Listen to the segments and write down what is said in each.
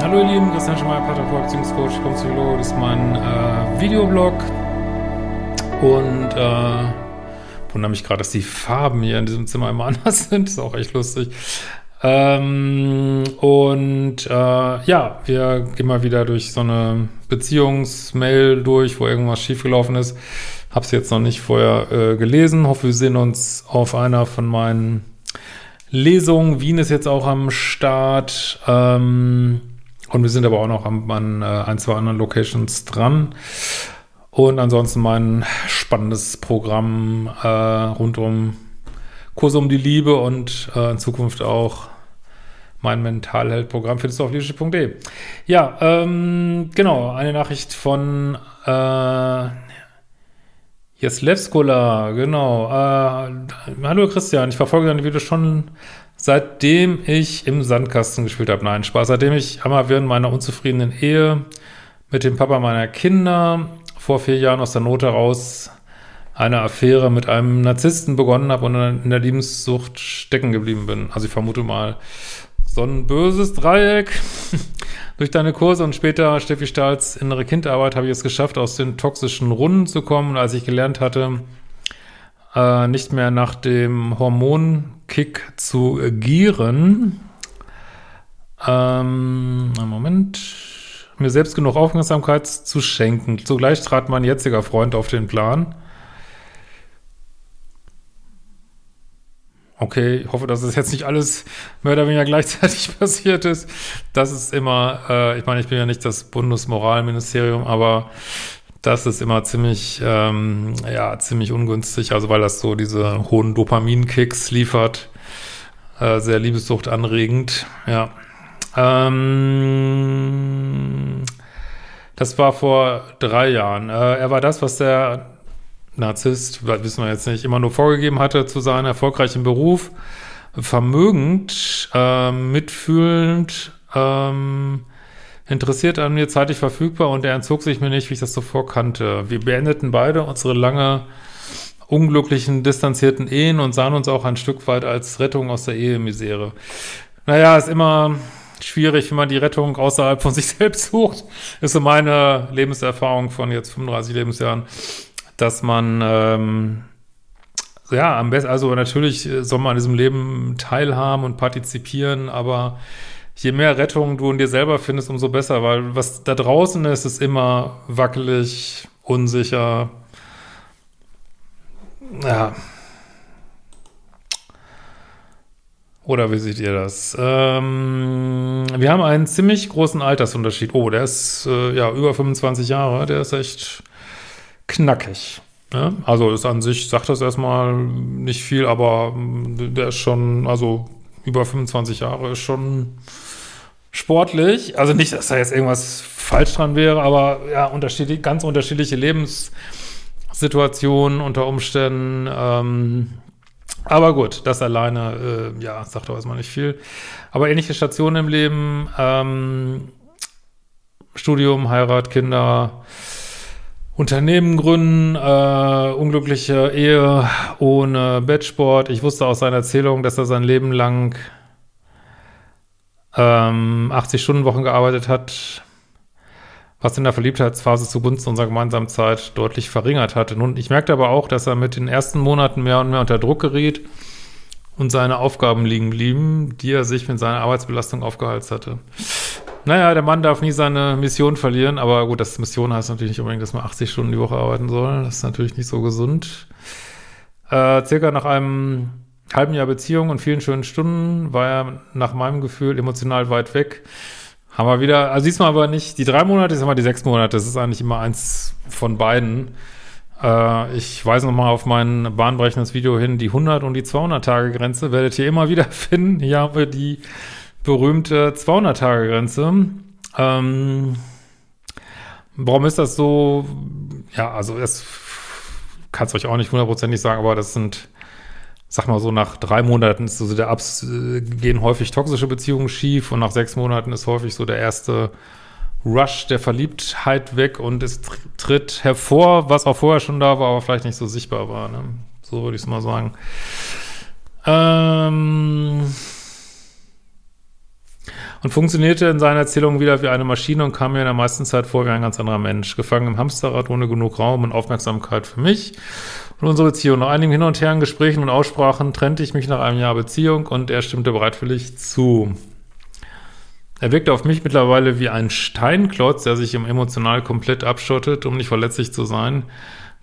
Hallo ihr Lieben, Christian Schemeier, Pateraport, Beziehungscoach, Psychologe, das ist mein äh, Videoblog und äh, wundere mich gerade, dass die Farben hier in diesem Zimmer immer anders sind, ist auch echt lustig. Ähm, und äh, ja, wir gehen mal wieder durch so eine Beziehungsmail durch, wo irgendwas schiefgelaufen ist. Hab's jetzt noch nicht vorher äh, gelesen. Hoffe, wir sehen uns auf einer von meinen Lesungen. Wien ist jetzt auch am Start. Ähm, und wir sind aber auch noch an, an äh, ein, zwei anderen Locations dran. Und ansonsten mein spannendes Programm äh, rund um Kurs um die Liebe und äh, in Zukunft auch mein Mentalheld-Programm findest du auf leadership.de. Ja, ähm, genau, eine Nachricht von äh, Jeslevskola, genau. Äh, hallo Christian, ich verfolge deine Videos schon seitdem ich im Sandkasten gespielt habe. Nein, Spaß. Seitdem ich einmal während meiner unzufriedenen Ehe mit dem Papa meiner Kinder vor vier Jahren aus der Not heraus eine Affäre mit einem Narzissten begonnen habe und in der Liebenssucht stecken geblieben bin. Also ich vermute mal so ein böses Dreieck. Durch deine Kurse und später Steffi Stahls innere Kindarbeit habe ich es geschafft, aus den toxischen Runden zu kommen. Und als ich gelernt hatte, äh, nicht mehr nach dem Hormonkick zu gieren, ähm, Moment, mir selbst genug Aufmerksamkeit zu schenken. Zugleich trat mein jetziger Freund auf den Plan. Okay, ich hoffe, dass es jetzt nicht alles mehr oder weniger gleichzeitig passiert ist. Das ist immer, äh, ich meine, ich bin ja nicht das Bundesmoralministerium, aber das ist immer ziemlich, ähm, ja, ziemlich ungünstig, also weil das so diese hohen Dopaminkicks liefert. Äh, sehr Liebessucht anregend, ja. Ähm, das war vor drei Jahren. Äh, er war das, was der Narzisst, wissen wir jetzt nicht, immer nur vorgegeben hatte zu seinem erfolgreichen Beruf. Vermögend, äh, mitfühlend, ähm, interessiert an mir, zeitlich verfügbar und er entzog sich mir nicht, wie ich das zuvor kannte. Wir beendeten beide unsere lange unglücklichen, distanzierten Ehen und sahen uns auch ein Stück weit als Rettung aus der Ehemisere. Naja, ist immer schwierig, wenn man die Rettung außerhalb von sich selbst sucht. Ist so meine Lebenserfahrung von jetzt 35 Lebensjahren, dass man ähm, ja am besten, also natürlich soll man an diesem Leben teilhaben und partizipieren, aber je mehr Rettung du in dir selber findest, umso besser, weil was da draußen ist, ist immer wackelig, unsicher. Ja. Oder wie seht ihr das? Ähm, wir haben einen ziemlich großen Altersunterschied. Oh, der ist äh, ja über 25 Jahre. Der ist echt knackig. Ja? Also ist an sich, sagt das erstmal nicht viel, aber der ist schon, also über 25 Jahre ist schon sportlich. Also nicht, dass da jetzt irgendwas falsch dran wäre, aber ja, unterschiedlich, ganz unterschiedliche Lebenssituationen unter Umständen. Ähm, aber gut, das alleine, äh, ja, sagt doch erstmal nicht viel. Aber ähnliche Stationen im Leben, ähm, Studium, Heirat, Kinder, Unternehmen gründen, äh, unglückliche Ehe ohne Bettsport. Ich wusste aus seiner Erzählung, dass er sein Leben lang ähm, 80-Stunden-Wochen gearbeitet hat, was in der Verliebtheitsphase zugunsten unserer gemeinsamen Zeit deutlich verringert hatte. Nun, ich merkte aber auch, dass er mit den ersten Monaten mehr und mehr unter Druck geriet und seine Aufgaben liegen blieben, die er sich mit seiner Arbeitsbelastung aufgeheizt hatte. Naja, der Mann darf nie seine Mission verlieren, aber gut, das Mission heißt natürlich nicht unbedingt, dass man 80 Stunden die Woche arbeiten soll. Das ist natürlich nicht so gesund. Äh, circa nach einem halben Jahr Beziehung und vielen schönen Stunden war er nach meinem Gefühl emotional weit weg. Haben wir wieder, also diesmal aber nicht die drei Monate, diesmal die sechs Monate. Das ist eigentlich immer eins von beiden. Äh, ich weise nochmal auf mein bahnbrechendes Video hin, die 100 und die 200 Tage Grenze werdet ihr immer wieder finden. Hier haben wir die berühmte 200 Tage Grenze. Ähm, warum ist das so? Ja, also es kann es euch auch nicht hundertprozentig sagen, aber das sind sag mal so, nach drei Monaten ist so der Abs äh, gehen häufig toxische Beziehungen schief und nach sechs Monaten ist häufig so der erste Rush der Verliebtheit weg und es tritt hervor, was auch vorher schon da war, aber vielleicht nicht so sichtbar war. Ne? So würde ich es mal sagen. Ähm und funktionierte in seiner Erzählung wieder wie eine Maschine und kam mir in der meisten Zeit vor wie ein ganz anderer Mensch. Gefangen im Hamsterrad ohne genug Raum und Aufmerksamkeit für mich und unsere Beziehung. Nach einigen Hin und Her Gesprächen und Aussprachen trennte ich mich nach einem Jahr Beziehung und er stimmte bereitwillig zu. Er wirkte auf mich mittlerweile wie ein Steinklotz, der sich emotional komplett abschottet, um nicht verletzlich zu sein.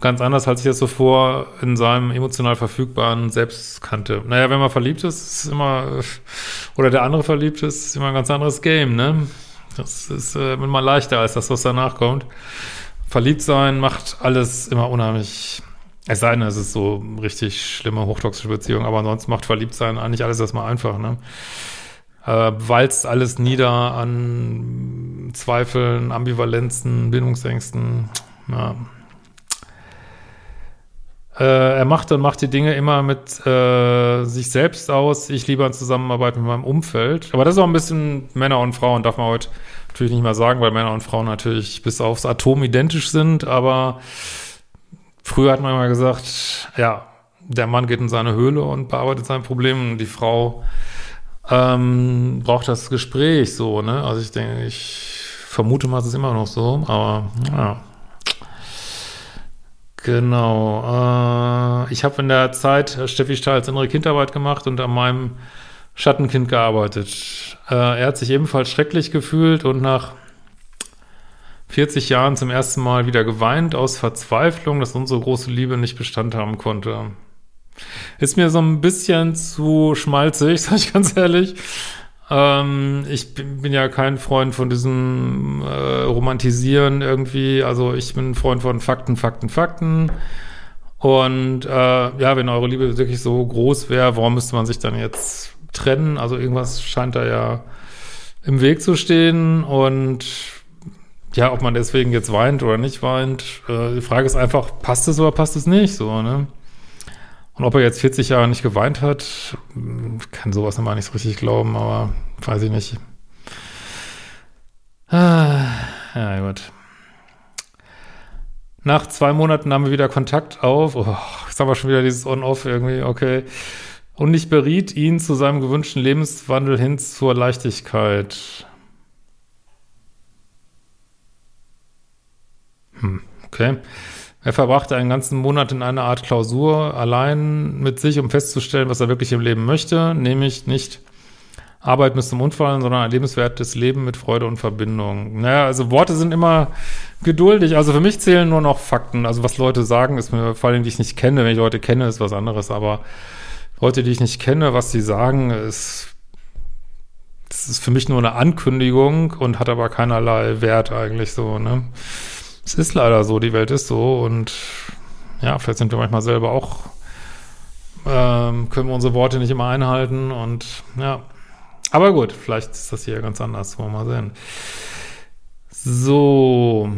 Ganz anders, als ich das zuvor in seinem emotional verfügbaren Selbst kannte. Naja, wenn man verliebt ist, ist immer, oder der andere verliebt ist, ist immer ein ganz anderes Game, ne? Das ist äh, immer leichter als das, was danach kommt. Verliebt sein macht alles immer unheimlich es sei denn, es ist so richtig schlimme, hochtoxische Beziehung, aber ansonsten macht Verliebtsein eigentlich alles erstmal einfach, ne? Äh, walzt alles nieder an Zweifeln, Ambivalenzen, Bindungsängsten, ja. Äh, er macht und macht die Dinge immer mit äh, sich selbst aus. Ich liebe an Zusammenarbeit mit meinem Umfeld. Aber das ist auch ein bisschen Männer und Frauen, darf man heute natürlich nicht mehr sagen, weil Männer und Frauen natürlich bis aufs Atom identisch sind, aber Früher hat man immer gesagt, ja, der Mann geht in seine Höhle und bearbeitet sein Problem und die Frau ähm, braucht das Gespräch so, ne? Also ich denke, ich vermute mal, es ist immer noch so, aber ja. Genau. Äh, ich habe in der Zeit Steffi Stahl als innere Kindarbeit gemacht und an meinem Schattenkind gearbeitet. Äh, er hat sich ebenfalls schrecklich gefühlt und nach 40 Jahren zum ersten Mal wieder geweint aus Verzweiflung, dass unsere große Liebe nicht Bestand haben konnte. Ist mir so ein bisschen zu schmalzig, sag ich ganz ehrlich. Ähm, ich bin, ja kein Freund von diesem äh, Romantisieren irgendwie. Also ich bin ein Freund von Fakten, Fakten, Fakten. Und äh, ja, wenn eure Liebe wirklich so groß wäre, warum müsste man sich dann jetzt trennen? Also irgendwas scheint da ja im Weg zu stehen. Und ja, ob man deswegen jetzt weint oder nicht weint, äh, die Frage ist einfach, passt es oder passt es nicht, so, ne? Und ob er jetzt 40 Jahre nicht geweint hat, kann sowas immer nicht so richtig glauben, aber weiß ich nicht. Ah, ja, gut. Nach zwei Monaten haben wir wieder Kontakt auf. Oh, jetzt haben wir schon wieder dieses On-Off irgendwie, okay. Und ich beriet ihn zu seinem gewünschten Lebenswandel hin zur Leichtigkeit. Hm, okay. Er verbrachte einen ganzen Monat in einer Art Klausur allein mit sich, um festzustellen, was er wirklich im Leben möchte, nämlich nicht Arbeit bis zum Unfallen, sondern ein lebenswertes Leben mit Freude und Verbindung. Naja, also Worte sind immer geduldig. Also für mich zählen nur noch Fakten. Also was Leute sagen, ist mir vor allem, die ich nicht kenne. Wenn ich Leute kenne, ist was anderes. Aber Leute, die ich nicht kenne, was sie sagen, ist, das ist für mich nur eine Ankündigung und hat aber keinerlei Wert eigentlich so, ne? Es ist leider so, die Welt ist so und ja, vielleicht sind wir manchmal selber auch, ähm, können wir unsere Worte nicht immer einhalten und ja. Aber gut, vielleicht ist das hier ganz anders, wollen wir mal sehen. So.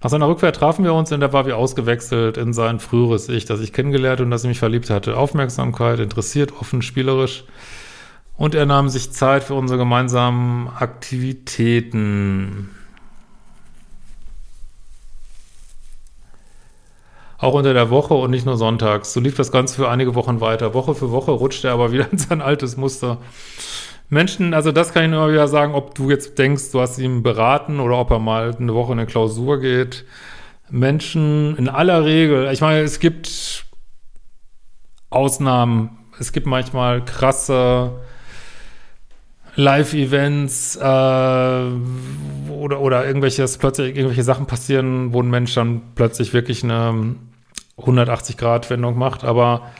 Nach seiner Rückkehr trafen wir uns und er war wie ausgewechselt in sein früheres Ich, das ich kennengelernt und das ich mich verliebt hatte. Aufmerksamkeit, interessiert, offen, spielerisch. Und er nahm sich Zeit für unsere gemeinsamen Aktivitäten. Auch unter der Woche und nicht nur sonntags. So lief das Ganze für einige Wochen weiter. Woche für Woche rutschte er aber wieder in sein altes Muster. Menschen, also das kann ich nur wieder sagen, ob du jetzt denkst, du hast ihn beraten oder ob er mal eine Woche in eine Klausur geht. Menschen in aller Regel, ich meine, es gibt Ausnahmen. Es gibt manchmal krasse Live-Events äh, oder, oder irgendwelches, plötzlich irgendwelche Sachen passieren, wo ein Mensch dann plötzlich wirklich eine 180-Grad-Wendung macht, aber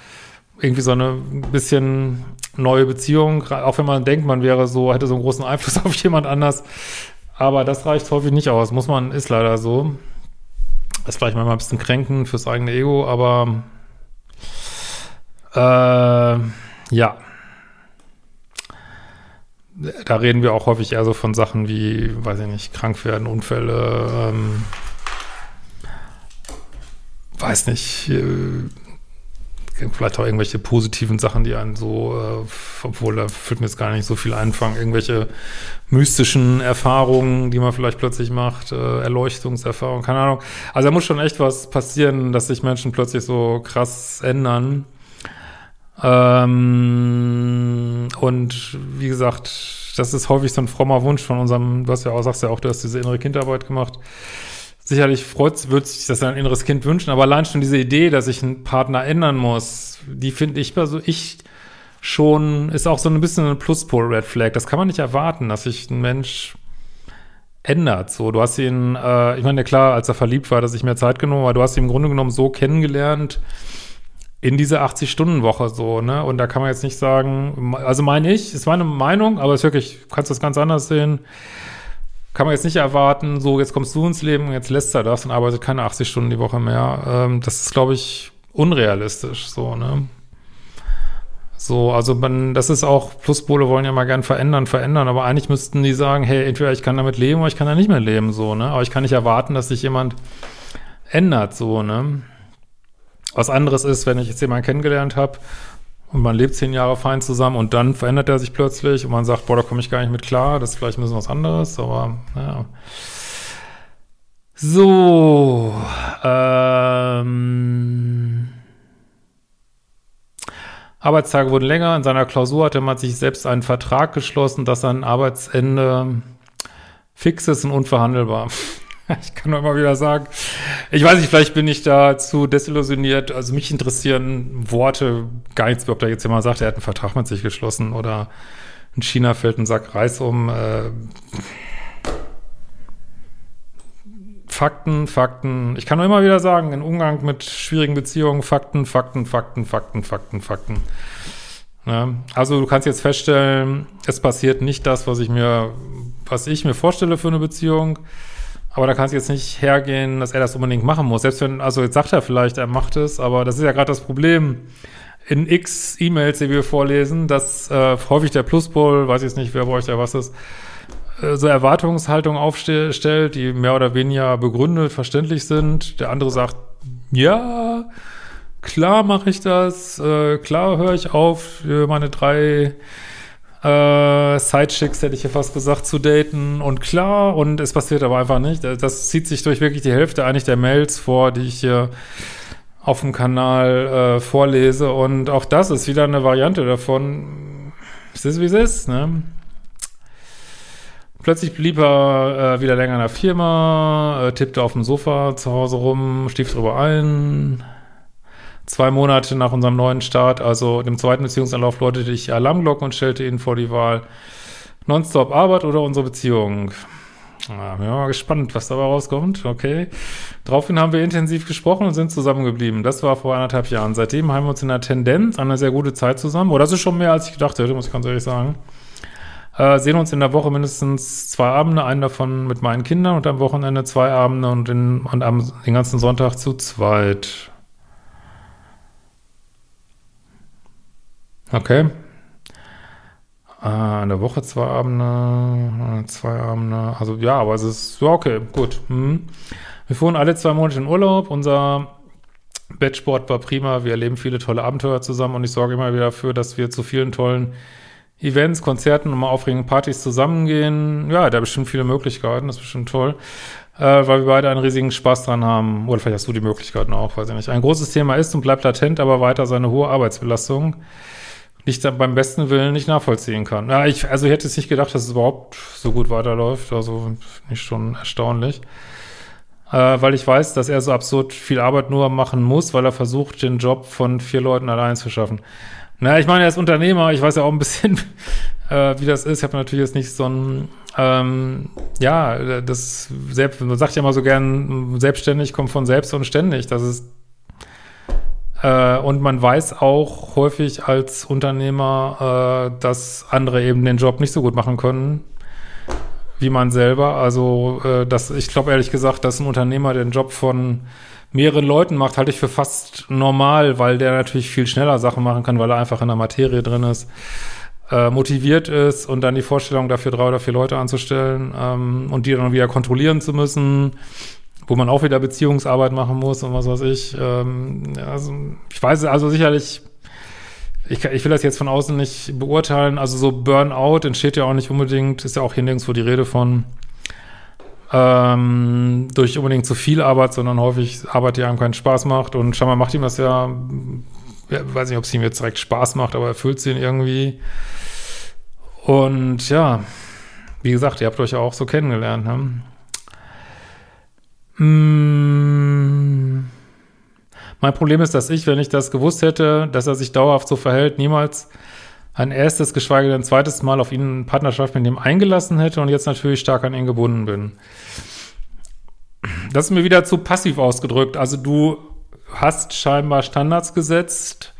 irgendwie so eine bisschen neue Beziehung, auch wenn man denkt, man wäre so, hätte so einen großen Einfluss auf jemand anders. Aber das reicht häufig nicht aus, muss man, ist leider so. ist vielleicht manchmal ein bisschen kränken fürs eigene Ego, aber äh, ja. Da reden wir auch häufig eher so von Sachen wie, weiß ich nicht, krank werden, Unfälle, ähm, weiß nicht, äh, vielleicht auch irgendwelche positiven Sachen, die einen so, äh, obwohl da fühlt mir jetzt gar nicht so viel einfangen, irgendwelche mystischen Erfahrungen, die man vielleicht plötzlich macht, äh, Erleuchtungserfahrungen, keine Ahnung. Also da muss schon echt was passieren, dass sich Menschen plötzlich so krass ändern. Ähm, und wie gesagt, das ist häufig so ein frommer Wunsch von unserem, du hast ja auch, sagst ja auch, du hast diese innere Kindarbeit gemacht sicherlich freut, würde sich das ein inneres Kind wünschen, aber allein schon diese Idee, dass ich einen Partner ändern muss, die finde ich, also ich schon, ist auch so ein bisschen ein Pluspol-Red Flag. Das kann man nicht erwarten, dass sich ein Mensch ändert. So, du hast ihn, äh, ich meine, klar, als er verliebt war, dass ich mehr Zeit genommen, aber du hast ihn im Grunde genommen so kennengelernt in diese 80-Stunden-Woche so, ne? Und da kann man jetzt nicht sagen, also meine ich, ist meine Meinung, aber es ist wirklich, du kannst das ganz anders sehen kann man jetzt nicht erwarten, so jetzt kommst du ins Leben, jetzt lässt er das und arbeitet keine 80 Stunden die Woche mehr. Ähm, das ist, glaube ich, unrealistisch, so, ne? So, also man, das ist auch, Pluspole wollen ja mal gern verändern, verändern, aber eigentlich müssten die sagen, hey, entweder ich kann damit leben oder ich kann da nicht mehr leben, so, ne? Aber ich kann nicht erwarten, dass sich jemand ändert, so, ne? Was anderes ist, wenn ich jetzt jemanden kennengelernt habe und man lebt zehn Jahre fein zusammen und dann verändert er sich plötzlich und man sagt, boah, da komme ich gar nicht mit klar, das ist vielleicht ein bisschen was anderes, aber ja. So, ähm, Arbeitstage wurden länger. In seiner Klausur hatte man sich selbst einen Vertrag geschlossen, dass sein Arbeitsende fix ist und unverhandelbar. Ich kann nur immer wieder sagen, ich weiß nicht, vielleicht bin ich da zu desillusioniert. Also mich interessieren Worte gar nichts, ob da jetzt jemand sagt, er hat einen Vertrag mit sich geschlossen oder in China fällt ein Sack Reis um. Äh, Fakten, Fakten. Ich kann nur immer wieder sagen, im Umgang mit schwierigen Beziehungen, Fakten, Fakten, Fakten, Fakten, Fakten, Fakten. Ja, also du kannst jetzt feststellen, es passiert nicht das, was ich mir, was ich mir vorstelle für eine Beziehung. Aber da kann es jetzt nicht hergehen, dass er das unbedingt machen muss. Selbst wenn, also jetzt sagt er vielleicht, er macht es, aber das ist ja gerade das Problem in x E-Mails, die wir vorlesen, dass äh, häufig der Pluspol, weiß ich jetzt nicht, wer bei euch da was ist, äh, so Erwartungshaltung aufstellt, die mehr oder weniger begründet, verständlich sind. Der andere sagt, ja, klar mache ich das, äh, klar höre ich auf, meine drei äh, Sidechicks, hätte ich ja fast gesagt, zu daten. Und klar, und es passiert aber einfach nicht. Das zieht sich durch wirklich die Hälfte eigentlich der Mails vor, die ich hier auf dem Kanal äh, vorlese. Und auch das ist wieder eine Variante davon. Es ist, wie es ist, ne? Plötzlich blieb er äh, wieder länger in der Firma, äh, tippte auf dem Sofa zu Hause rum, stief drüber ein, zwei Monate nach unserem neuen Start, also dem zweiten Beziehungsanlauf, läutete ich Alarmglocken und stellte ihn vor die Wahl. Nonstop Arbeit oder unsere Beziehung? Ja, bin mal gespannt, was dabei rauskommt. Okay. Daraufhin haben wir intensiv gesprochen und sind zusammengeblieben. Das war vor anderthalb Jahren. Seitdem haben wir uns in der Tendenz eine sehr gute Zeit zusammen. Oh, das ist schon mehr, als ich gedacht hätte, muss ich ganz ehrlich sagen. Äh, sehen uns in der Woche mindestens zwei Abende, einen davon mit meinen Kindern und am Wochenende zwei Abende und, in, und am, den ganzen Sonntag zu zweit. Okay. Äh, in der Woche zwei Abende, zwei Abende. Also ja, aber es ist, ja, okay, gut. Hm. Wir fuhren alle zwei Monate in Urlaub. Unser Bettsport war prima. Wir erleben viele tolle Abenteuer zusammen und ich sorge immer wieder dafür, dass wir zu vielen tollen Events, Konzerten und mal aufregenden Partys zusammengehen. Ja, da bestimmt viele Möglichkeiten. Das ist bestimmt toll. Äh, weil wir beide einen riesigen Spaß dran haben. Oder vielleicht hast du die Möglichkeiten auch, weiß ich nicht. Ein großes Thema ist und bleibt latent, aber weiter seine hohe Arbeitsbelastung nicht beim besten Willen nicht nachvollziehen kann. Ja, ich, also ich hätte es nicht gedacht, dass es überhaupt so gut weiterläuft. Also nicht schon erstaunlich. Äh, weil ich weiß, dass er so absurd viel Arbeit nur machen muss, weil er versucht, den Job von vier Leuten allein zu schaffen. Na, ich meine, er ist Unternehmer, ich weiß ja auch ein bisschen, äh, wie das ist. Ich habe natürlich jetzt nicht so ein, ähm, ja, das selbst, man sagt ja immer so gern, selbstständig kommt von selbst und ständig. Das ist Äh, und man weiß auch häufig als Unternehmer, äh, dass andere eben den Job nicht so gut machen können wie man selber. Also äh, das, ich glaube ehrlich gesagt, dass ein Unternehmer den Job von mehreren Leuten macht, halte ich für fast normal, weil der natürlich viel schneller Sachen machen kann, weil er einfach in der Materie drin ist, äh, motiviert ist und dann die Vorstellung dafür drei oder vier Leute anzustellen ähm, und die dann wieder kontrollieren zu müssen wo man auch wieder Beziehungsarbeit machen muss und was weiß ich. Ähm, also ich weiß, also sicherlich, ich, ich will das jetzt von außen nicht beurteilen. Also so Burnout entsteht ja auch nicht unbedingt, ist ja auch hier nirgendwo die Rede von ähm, durch unbedingt zu viel Arbeit, sondern häufig Arbeit, die einem keinen Spaß macht. Und scheinbar macht ihm das ja, ja weiß nicht, ob es ihm jetzt direkt Spaß macht, aber erfüllt sie ihn irgendwie. Und ja, wie gesagt, ihr habt euch ja auch so kennengelernt, ne? Mmh. Mein Problem ist, dass ich, wenn ich das gewusst hätte, dass er sich dauerhaft so verhält, niemals ein erstes, geschweige denn ein zweites Mal auf ihn in Partnerschaft mit ihm eingelassen hätte und jetzt natürlich stark an ihn gebunden bin. Das ist mir wieder zu passiv ausgedrückt. Also du hast scheinbar Standards gesetzt,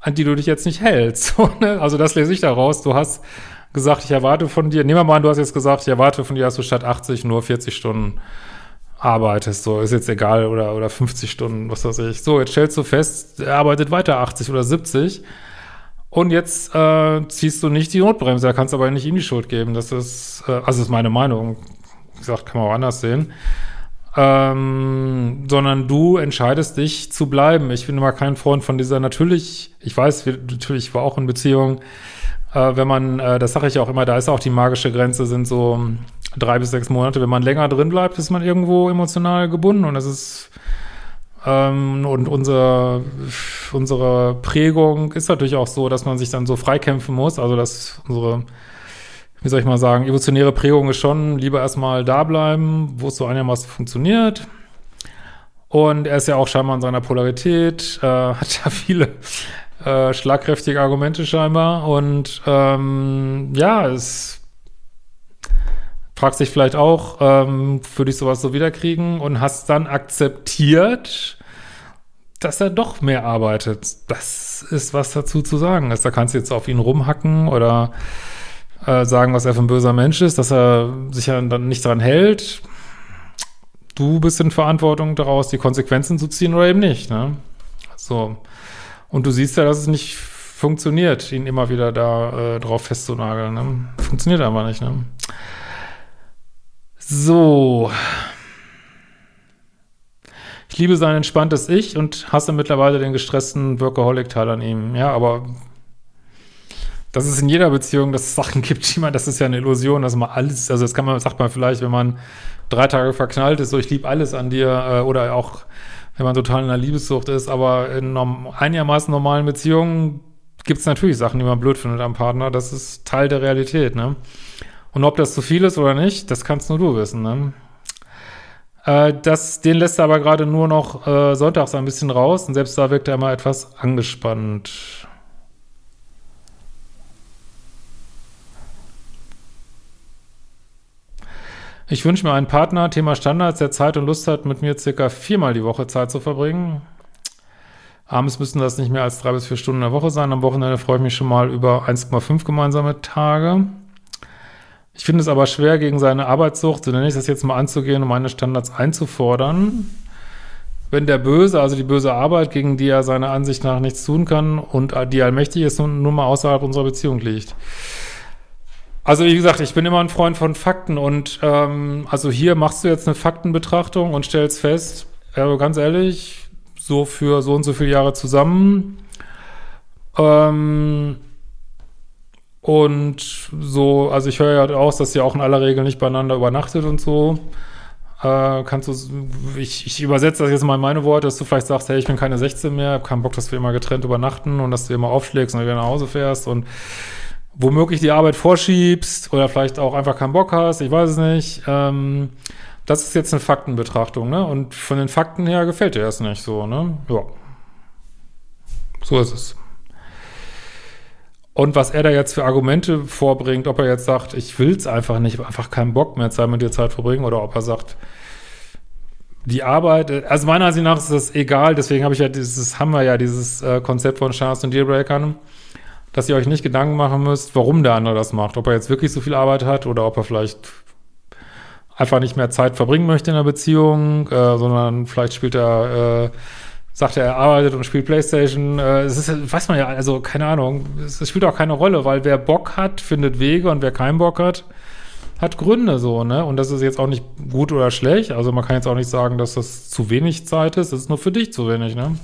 an die du dich jetzt nicht hältst. Ne? also das lese ich daraus. Du hast gesagt, ich erwarte von dir, nehmen wir mal an, du hast jetzt gesagt, ich erwarte von dir, dass du statt 80 nur 40 Stunden arbeitest, so ist jetzt egal, oder, oder 50 Stunden, was weiß ich. So, jetzt stellst du fest, er arbeitet weiter 80 oder 70 und jetzt äh, ziehst du nicht die Notbremse, da kannst du aber nicht ihm die Schuld geben. Das ist, äh, also ist meine Meinung. Wie gesagt, kann man auch anders sehen. Ähm, sondern du entscheidest dich zu bleiben. Ich bin immer kein Freund von dieser, natürlich, ich weiß, natürlich, ich war auch in Beziehung, äh, wenn man, äh, das sage ich auch immer, da ist auch die magische Grenze, sind so drei bis sechs Monate. Wenn man länger drin bleibt, ist man irgendwo emotional gebunden und es ist ähm, und unser, unsere Prägung ist natürlich auch so, dass man sich dann so freikämpfen muss. Also dass unsere, wie soll ich mal sagen, evolutionäre Prägung ist schon lieber erstmal da bleiben, wo es so einigermaßen funktioniert. Und er ist ja auch scheinbar in seiner Polarität, äh, hat ja viele äh, schlagkräftige Argumente scheinbar. Und ähm, ja, es fragst dich vielleicht auch, ähm, würde ich sowas so wiederkriegen und hast dann akzeptiert, dass er doch mehr arbeitet. Das ist was dazu zu sagen ist. Da kannst du jetzt auf ihn rumhacken oder äh, sagen, was er für ein böser Mensch ist, dass er sich dann nicht dran hält. Du bist in Verantwortung daraus, die Konsequenzen zu ziehen oder eben nicht. Ne? So. Und du siehst ja, dass es nicht funktioniert, ihn immer wieder da äh, drauf festzunageln. Ne? Funktioniert einfach nicht. Ne? So. Ich liebe sein entspanntes Ich und hasse mittlerweile den gestressten Workaholic-Teil an ihm. Ja, aber dass es in jeder Beziehung, dass es Sachen gibt, die man, das ist ja eine Illusion, dass man alles, also das kann man, sagt man vielleicht, wenn man drei Tage verknallt ist, so ich liebe alles an dir, äh, oder auch, wenn man total in einer Liebessucht ist, aber in norm, einigermaßen normalen Beziehungen gibt es natürlich Sachen, die man blöd findet am Partner. Das ist Teil der Realität, ne? Und ob das zu viel ist oder nicht, das kannst nur du wissen. Ne? Äh, das, den lässt er aber gerade nur noch äh, sonntags ein bisschen raus und selbst da wirkt er immer etwas angespannt. Ich wünsche mir einen Partner, Thema Standards, der Zeit und Lust hat, mit mir circa viermal die Woche Zeit zu verbringen. Abends müssen das nicht mehr als drei bis vier Stunden in der Woche sein. Am Wochenende freue ich mich schon mal über 1,5 gemeinsame Tage. Ich finde es aber schwer, gegen seine Arbeitssucht, so nenne ich das jetzt mal anzugehen und meine Standards einzufordern. Wenn der Böse, also die böse Arbeit, gegen die er seiner Ansicht nach nichts tun kann und die allmächtig ist, nun, nun mal außerhalb unserer Beziehung liegt. Also wie gesagt, ich bin immer ein Freund von Fakten und ähm, also hier machst du jetzt eine Faktenbetrachtung und stellst fest, also ganz ehrlich, so für so und so viele Jahre zusammen, ähm, und so, also ich höre ja aus, dass ihr auch in aller Regel nicht beieinander übernachtet und so. Äh, kannst du, ich, ich übersetze das jetzt mal in meine Worte, dass du vielleicht sagst, hey, ich bin keine 16 mehr, hab keinen Bock, dass wir immer getrennt übernachten und dass du immer aufschlägst und wieder nach Hause fährst und womöglich die Arbeit vorschiebst oder vielleicht auch einfach keinen Bock hast, ich weiß es nicht. Ähm, das ist jetzt eine Faktenbetrachtung, ne? Und von den Fakten her gefällt dir das nicht so, ne? Ja. So ist es. Und was er da jetzt für Argumente vorbringt, ob er jetzt sagt, ich will es einfach nicht, einfach keinen Bock mehr Zeit mit dir Zeit verbringen, oder ob er sagt, die Arbeit, also meiner Ansicht nach ist das egal, deswegen habe ich ja dieses, haben wir ja dieses äh, Konzept von Stars und Dealbreakern, dass ihr euch nicht Gedanken machen müsst, warum der andere das macht. Ob er jetzt wirklich so viel Arbeit hat oder ob er vielleicht einfach nicht mehr Zeit verbringen möchte in der Beziehung, äh, sondern vielleicht spielt er, äh, sagt er, er arbeitet und spielt Playstation. Äh, es ist, weiß man ja, also keine Ahnung, es, es spielt auch keine Rolle, weil wer Bock hat, findet Wege und wer keinen Bock hat, hat Gründe so, ne? Und das ist jetzt auch nicht gut oder schlecht. Also man kann jetzt auch nicht sagen, dass das zu wenig Zeit ist. Das ist nur für dich zu wenig, ne?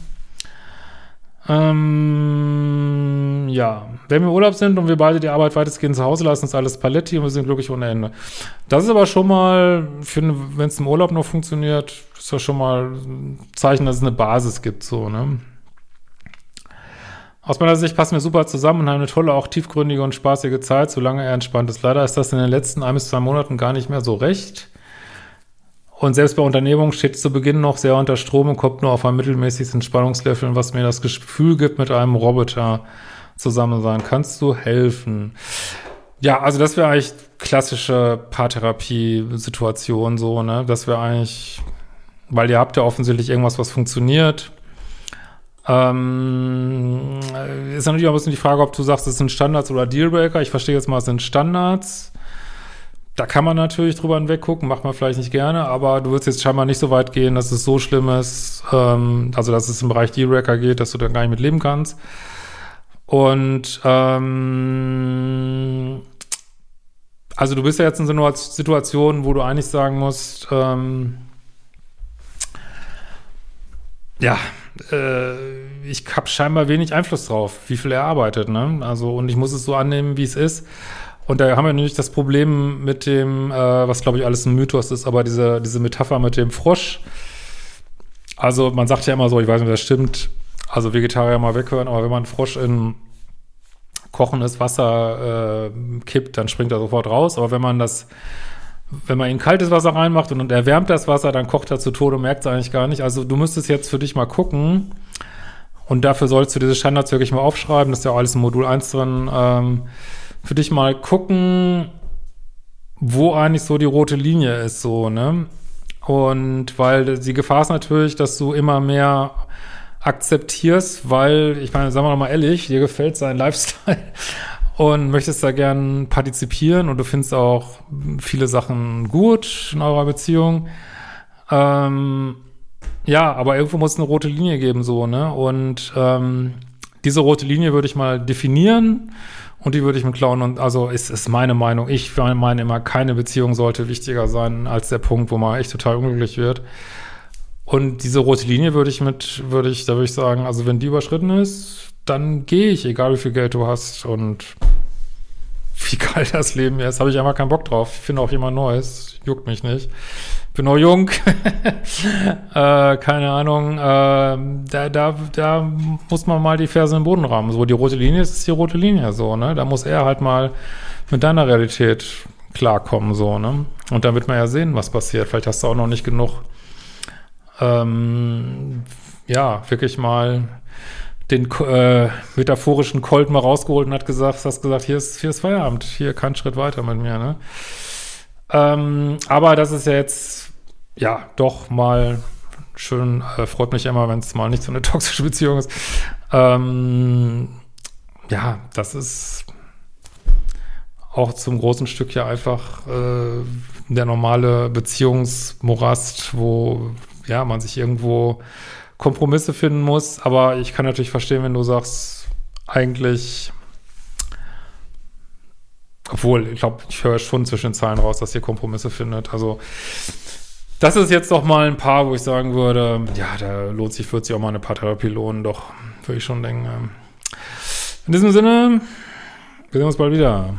Ähm, ja, wenn wir im Urlaub sind und wir beide die Arbeit weitestgehend zu Hause lassen, ist alles Paletti und wir sind glücklich ohne Ende. Das ist aber schon mal, wenn es im Urlaub noch funktioniert, ist das schon mal ein Zeichen, dass es eine Basis gibt, so, ne? Aus meiner Sicht passen wir super zusammen und haben eine tolle, auch tiefgründige und spaßige Zeit, solange er entspannt ist. Leider ist das in den letzten ein bis zwei Monaten gar nicht mehr so recht. Und selbst bei Unternehmungen steht es zu Beginn noch sehr unter Strom und kommt nur auf ein mittelmäßiges Entspannungslevel, was mir das Gefühl gibt, mit einem Roboter zusammen sein. Kannst du helfen? Ja, also das wäre eigentlich klassische Paartherapie-Situation so, ne? Das wäre eigentlich, weil ihr habt ja offensichtlich irgendwas, was funktioniert ähm, ist natürlich auch ein bisschen die Frage, ob du sagst, es sind Standards oder Dealbreaker. Ich verstehe jetzt mal, es sind Standards. Da kann man natürlich drüber hinweggucken, macht man vielleicht nicht gerne, aber du willst jetzt scheinbar nicht so weit gehen, dass es so schlimm ist, ähm, also dass es im Bereich Dealbreaker geht, dass du da gar nicht mit leben kannst. Und ähm, also du bist ja jetzt in so einer Situation, wo du eigentlich sagen musst, ähm, ja, äh, ich habe scheinbar wenig Einfluss drauf, wie viel er arbeitet, ne? Also, und ich muss es so annehmen, wie es ist. Und da haben wir nämlich das Problem mit dem, äh, was glaube ich alles ein Mythos ist, aber diese, diese Metapher mit dem Frosch. Also man sagt ja immer so, ich weiß nicht, das stimmt, also Vegetarier mal weghören, aber wenn man Frosch in kochendes Wasser äh, kippt, dann springt er sofort raus. Aber wenn man das wenn man in kaltes Wasser reinmacht und, und erwärmt das Wasser, dann kocht er zu Tode und merkt es eigentlich gar nicht. Also du müsstest jetzt für dich mal gucken und dafür sollst du diese Standards wirklich mal aufschreiben, das ist ja alles im Modul 1 drin, ähm, für dich mal gucken, wo eigentlich so die rote Linie ist, so, ne? Und weil die Gefahr ist natürlich, dass du immer mehr akzeptierst, weil, ich meine, sagen wir mal ehrlich, dir gefällt sein Lifestyle und möchtest da gern partizipieren und du findest auch viele Sachen gut in eurer Beziehung. Ähm, ja, aber irgendwo muss es eine rote Linie geben, so, ne? Und ähm, diese rote Linie würde ich mal definieren und die würde ich mit klauen und also ist, ist meine Meinung. Ich meine immer, keine Beziehung sollte wichtiger sein als der Punkt, wo man echt total unglücklich wird. Und diese rote Linie würde ich mit, würde ich, da würde ich sagen, also wenn die überschritten ist, dann gehe ich, egal wie viel Geld du hast und wie geil das Leben ist, habe ich einfach keinen Bock drauf. Ich finde auch jemand Neues, juckt mich nicht. Bin noch jung, äh, keine Ahnung. Äh, da, da, da muss man mal die Ferse im Boden rammen. So, die rote Linie ist, ist die rote Linie, so, ne? Da muss er halt mal mit deiner Realität klarkommen, so, ne? Und dann wird man ja sehen, was passiert. Vielleicht hast du auch noch nicht genug, ähm, ja, wirklich mal den äh, metaphorischen Colt mal rausgeholt und hat gesagt, hast gesagt, hier ist, hier ist Feierabend, hier kein Schritt weiter mit mir, ne? Ähm, aber das ist jetzt, ja, doch mal schön, äh, freut mich immer, wenn es mal nicht so eine toxische Beziehung ist. Ähm, ja, das ist auch zum großen Stück ja einfach äh, der normale Beziehungsmorast, wo ja man sich irgendwo Kompromisse finden muss. Aber ich kann natürlich verstehen, wenn du sagst, eigentlich, obwohl, ich glaube, ich höre schon zwischen den Zahlen raus, dass ihr Kompromisse findet. Also, das ist jetzt doch mal ein paar, wo ich sagen würde, ja, da lohnt sich, wird sich auch mal eine Paartherapie lohnen, doch, würde ich schon denken. In diesem Sinne, wir sehen uns bald wieder.